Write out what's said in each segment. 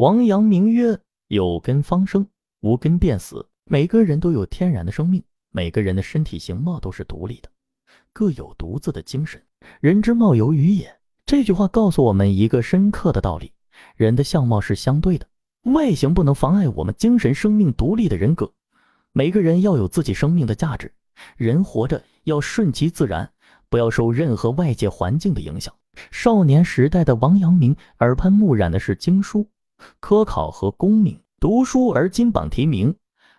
王阳明曰：“有根方生，无根便死。每个人都有天然的生命，每个人的身体形貌都是独立的，各有独自的精神。人之貌由于也。”这句话告诉我们一个深刻的道理：人的相貌是相对的，外形不能妨碍我们精神生命独立的人格。每个人要有自己生命的价值，人活着要顺其自然，不要受任何外界环境的影响。少年时代的王阳明耳畔目染的是经书。科考和功名，读书而金榜题名，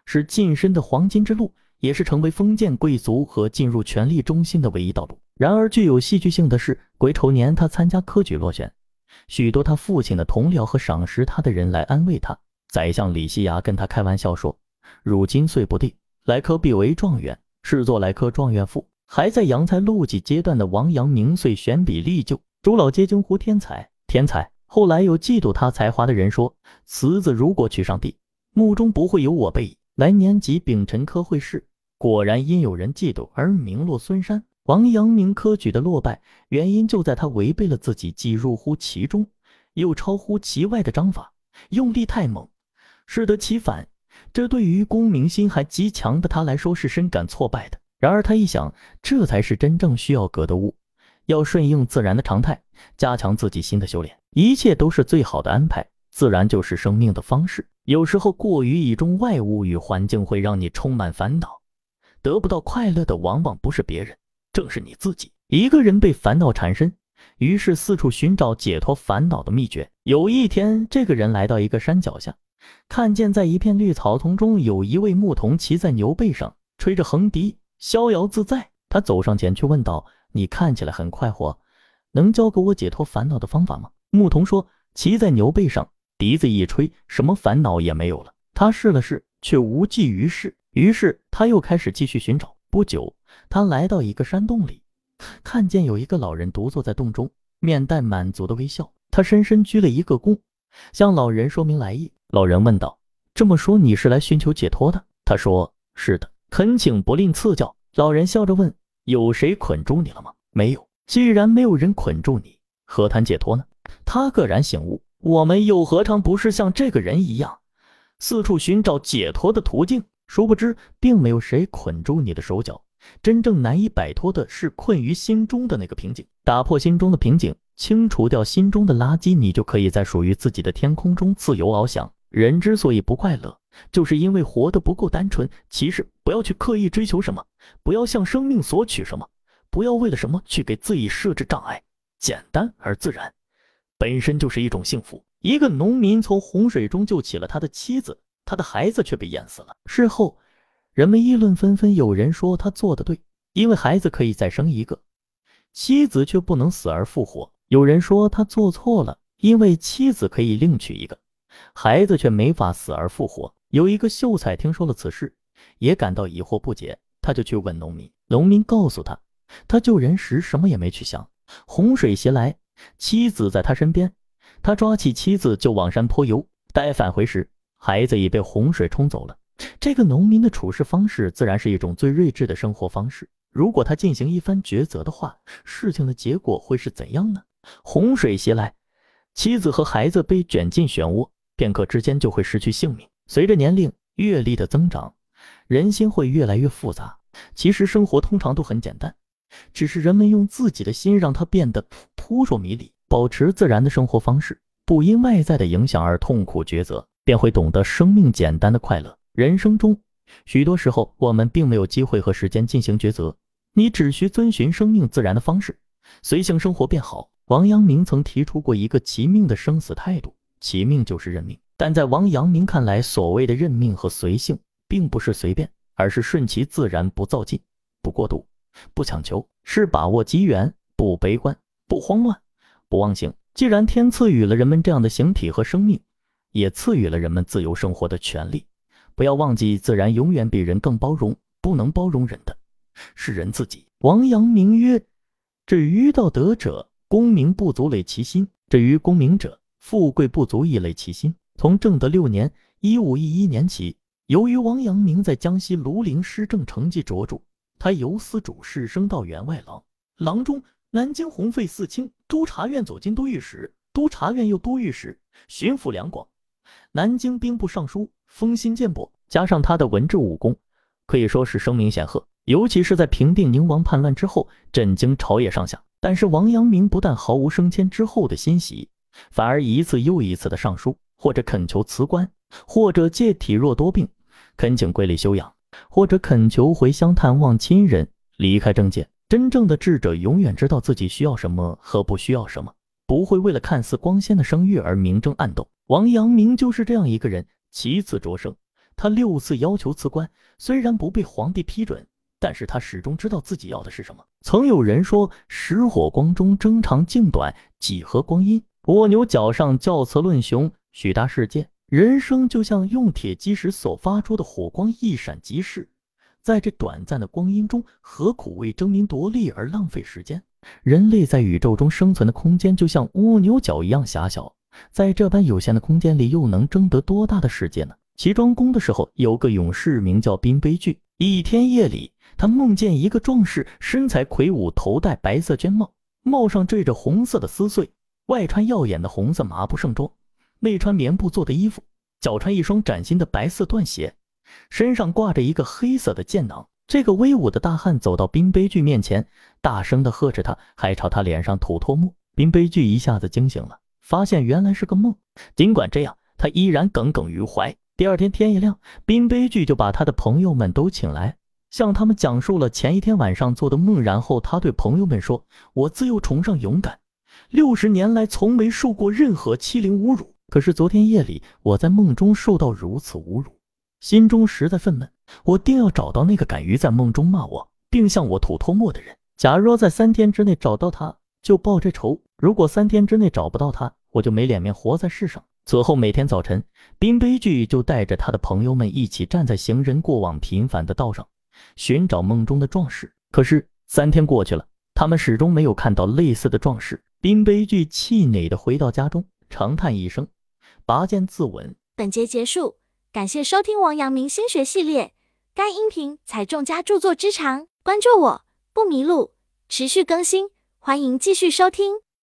是晋升的黄金之路，也是成为封建贵族和进入权力中心的唯一道路。然而，具有戏剧性的是，癸丑年他参加科举落选，许多他父亲的同僚和赏识他的人来安慰他。宰相李希牙跟他开玩笑说：“汝今岁不第，来科必为状元，是作来科状元赋。”还在扬才录记阶段的王阳明遂选笔立就，诸老皆惊呼天才，天才。后来有嫉妒他才华的人说：“此子如果娶上帝，墓中不会有我辈。”来年即丙辰科会试，果然因有人嫉妒而名落孙山。王阳明科举的落败，原因就在他违背了自己既入乎其中又超乎其外的章法，用力太猛，适得其反。这对于功名心还极强的他来说是深感挫败的。然而他一想，这才是真正需要格的物，要顺应自然的常态，加强自己心的修炼。一切都是最好的安排，自然就是生命的方式。有时候过于倚重外物与环境，会让你充满烦恼。得不到快乐的往往不是别人，正是你自己。一个人被烦恼缠身，于是四处寻找解脱烦恼的秘诀。有一天，这个人来到一个山脚下，看见在一片绿草丛中有一位牧童骑在牛背上，吹着横笛，逍遥自在。他走上前去问道：“你看起来很快活，能教给我解脱烦恼的方法吗？”牧童说：“骑在牛背上，笛子一吹，什么烦恼也没有了。”他试了试，却无济于事。于是他又开始继续寻找。不久，他来到一个山洞里，看见有一个老人独坐在洞中，面带满足的微笑。他深深鞠了一个躬，向老人说明来意。老人问道：“这么说你是来寻求解脱的？”他说：“是的，恳请不吝赐教。”老人笑着问：“有谁捆住你了吗？”“没有。”“既然没有人捆住你，何谈解脱呢？”他愕然醒悟，我们又何尝不是像这个人一样，四处寻找解脱的途径？殊不知，并没有谁捆住你的手脚，真正难以摆脱的是困于心中的那个瓶颈。打破心中的瓶颈，清除掉心中的垃圾，你就可以在属于自己的天空中自由翱翔。人之所以不快乐，就是因为活得不够单纯。其实，不要去刻意追求什么，不要向生命索取什么，不要为了什么去给自己设置障碍，简单而自然。本身就是一种幸福。一个农民从洪水中救起了他的妻子，他的孩子却被淹死了。事后，人们议论纷纷。有人说他做的对，因为孩子可以再生一个，妻子却不能死而复活；有人说他做错了，因为妻子可以另娶一个，孩子却没法死而复活。有一个秀才听说了此事，也感到疑惑不解，他就去问农民。农民告诉他，他救人时什么也没去想，洪水袭来。妻子在他身边，他抓起妻子就往山坡游。待返回时，孩子已被洪水冲走了。这个农民的处事方式，自然是一种最睿智的生活方式。如果他进行一番抉择的话，事情的结果会是怎样呢？洪水袭来，妻子和孩子被卷进漩涡，片刻之间就会失去性命。随着年龄、阅历的增长，人心会越来越复杂。其实生活通常都很简单。只是人们用自己的心让它变得扑朔迷离。保持自然的生活方式，不因外在的影响而痛苦抉择，便会懂得生命简单的快乐。人生中，许多时候我们并没有机会和时间进行抉择，你只需遵循生命自然的方式，随性生活便好。王阳明曾提出过一个其命的生死态度，其命就是认命。但在王阳明看来，所谓的认命和随性，并不是随便，而是顺其自然，不造进，不过度。不强求，是把握机缘；不悲观，不慌乱，不忘形。既然天赐予了人们这样的形体和生命，也赐予了人们自由生活的权利。不要忘记，自然永远比人更包容。不能包容人的是人自己。王阳明曰：“至于道德者，功名不足累其心；至于功名者，富贵不足以累其心。”从正德六年（一五一一年）起，由于王阳明在江西庐陵施政成绩卓著，他由司主事升到员外郎、郎中。南京红废四卿，督察院走进都御史，督察院右都御史，巡抚两广，南京兵部尚书，风心健博。加上他的文治武功，可以说是声名显赫。尤其是在平定宁王叛乱之后，震惊朝野上下。但是王阳明不但毫无升迁之后的欣喜，反而一次又一次的上书，或者恳求辞官，或者借体弱多病，恳请归里休养，或者恳求回乡探望亲人，离开政界。真正的智者永远知道自己需要什么和不需要什么，不会为了看似光鲜的声誉而明争暗斗。王阳明就是这样一个人。其次着升，他六次要求辞官，虽然不被皇帝批准，但是他始终知道自己要的是什么。曾有人说：“石火光中争长竞短，几何光阴？蜗牛角上教词论雄，许大世界。人生就像用铁击石所发出的火光，一闪即逝。”在这短暂的光阴中，何苦为争名夺利而浪费时间？人类在宇宙中生存的空间就像蜗牛角一样狭小，在这般有限的空间里，又能争得多大的世界呢？齐庄公的时候，有个勇士名叫宾悲剧。一天夜里，他梦见一个壮士，身材魁梧，头戴白色绢帽，帽上缀着红色的丝穗，外穿耀眼的红色麻布盛装，内穿棉布做的衣服，脚穿一双崭新的白色缎鞋。身上挂着一个黑色的剑囊，这个威武的大汉走到冰悲剧面前，大声的呵斥他，还朝他脸上吐唾沫。冰悲剧一下子惊醒了，发现原来是个梦。尽管这样，他依然耿耿于怀。第二天天一亮，冰悲剧就把他的朋友们都请来，向他们讲述了前一天晚上做的梦。然后他对朋友们说：“我自幼崇尚勇敢，六十年来从没受过任何欺凌侮辱。可是昨天夜里，我在梦中受到如此侮辱。”心中实在愤懑，我定要找到那个敢于在梦中骂我，并向我吐唾沫的人。假若在三天之内找到他，就报这仇；如果三天之内找不到他，我就没脸面活在世上。此后每天早晨，冰悲剧就带着他的朋友们一起站在行人过往频繁的道上，寻找梦中的壮士。可是三天过去了，他们始终没有看到类似的壮士。冰悲剧气馁的回到家中，长叹一声，拔剑自刎。本节结束。感谢收听王阳明心学系列，该音频采众家著作之长，关注我不迷路，持续更新，欢迎继续收听。